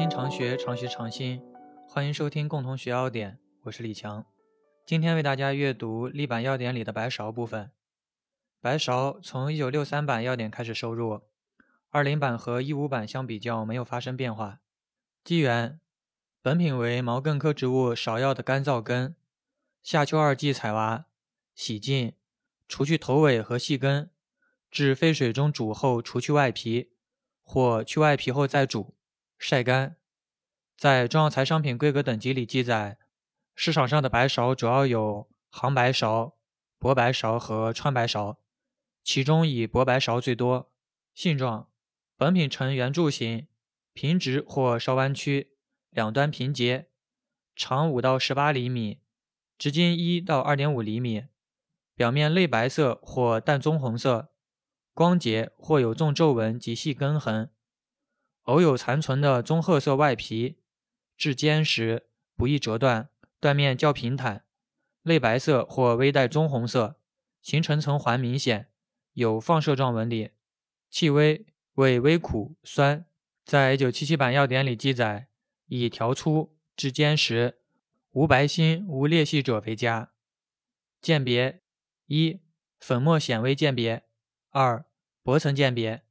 心常学，常学常新。欢迎收听共同学要点，我是李强。今天为大家阅读立版要点里的白芍部分。白芍从1963版要点开始收入，20版和15版相比较没有发生变化。机缘：本品为毛茛科植物芍药的干燥根，夏秋二季采挖，洗净，除去头尾和细根，至沸水中煮后除去外皮，或去外皮后再煮，晒干。在中药材商品规格等级里记载。市场上的白芍主要有杭白芍、薄白芍和川白芍，其中以薄白芍最多。性状：本品呈圆柱形，平直或稍弯曲，两端平结，长五到十八厘米，直径一到二点五厘米，表面类白色或淡棕红色，光洁或有纵皱纹及细根痕，偶有残存的棕褐色外皮，至坚实，不易折断。断面较平坦，类白色或微带棕红色，形成层环明显，有放射状纹理。气微味微苦酸，在1977版药典里记载，以条粗至坚实，无白心无裂隙者为佳。鉴别：一、粉末显微鉴别；二、薄层鉴别。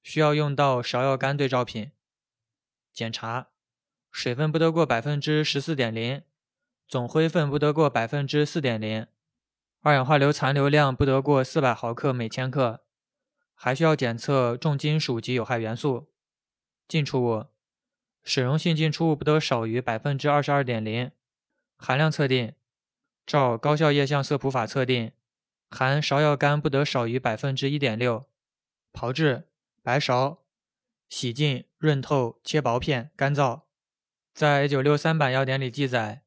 需要用到芍药干对照品。检查：水分不得过百分之十四点零。总灰分不得过百分之四点零，二氧化硫残留量不得过四百毫克每千克，还需要检测重金属及有害元素。进出物，水溶性进出物不得少于百分之二十二点零。含量测定，照高效液相色谱法测定，含芍药苷不得少于百分之一点六。炮制：白芍，洗净、润透，切薄片，干燥。在一九六三版药典里记载。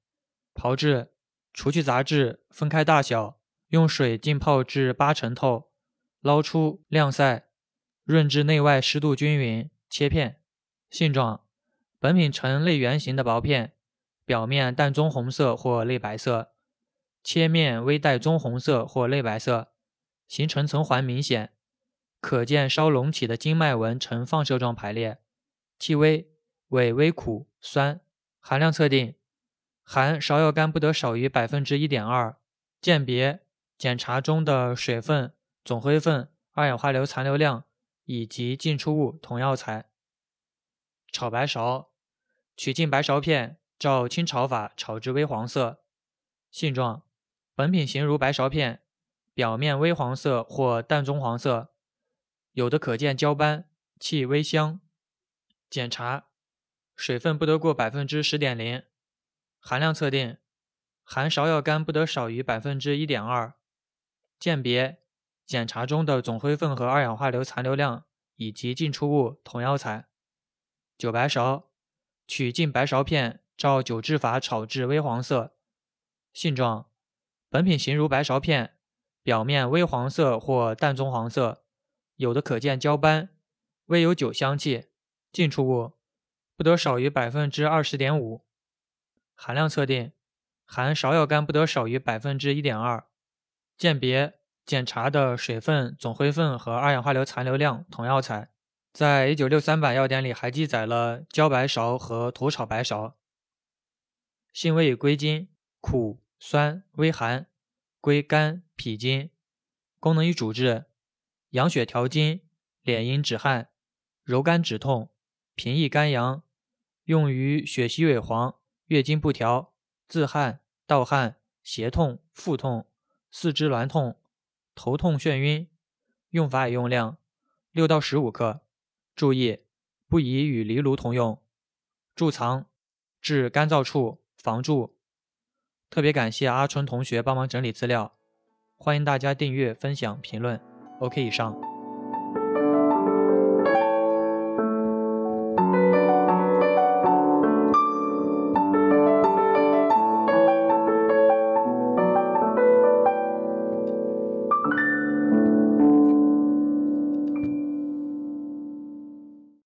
炮制，除去杂质，分开大小，用水浸泡至八成透，捞出晾晒，润至内外湿度均匀，切片。性状：本品呈类圆形的薄片，表面淡棕红色或类白色，切面微带棕红色或类白色，形成层环明显，可见稍隆起的经脉纹呈放射状排列。气味为微苦酸。含量测定。含芍药苷不得少于百分之一点二。鉴别检查中的水分、总灰分、二氧化硫残留量以及进出物同药材。炒白芍，取净白芍片，照清炒法炒至微黄色。性状：本品形如白芍片，表面微黄色或淡棕黄色，有的可见焦斑，气微香。检查水分不得过百分之十点零。含量测定，含芍药苷不得少于百分之一点二。鉴别检查中的总灰分和二氧化硫残留量以及进出物同药材。酒白芍，取净白芍片，照酒制法炒至微黄色。性状：本品形如白芍片，表面微黄色或淡棕黄色，有的可见焦斑，微有酒香气。进出物不得少于百分之二十点五。含量测定，含芍药苷不得少于百分之一点二。鉴别检查的水分、总灰分和二氧化硫残留量同药材。在一九六三版药典里还记载了焦白芍和土炒白芍。性味与归经：苦、酸、微寒，归肝、脾经。功能与主治：养血调经、敛阴止汗、柔肝止痛、平抑肝阳，用于血虚萎黄。月经不调、自汗、盗汗、胁痛、腹痛、四肢挛痛、头痛眩晕，用法与用量：六到十五克。注意，不宜与藜芦同用。贮藏：至干燥处，防蛀。特别感谢阿春同学帮忙整理资料，欢迎大家订阅、分享、评论。OK，以上。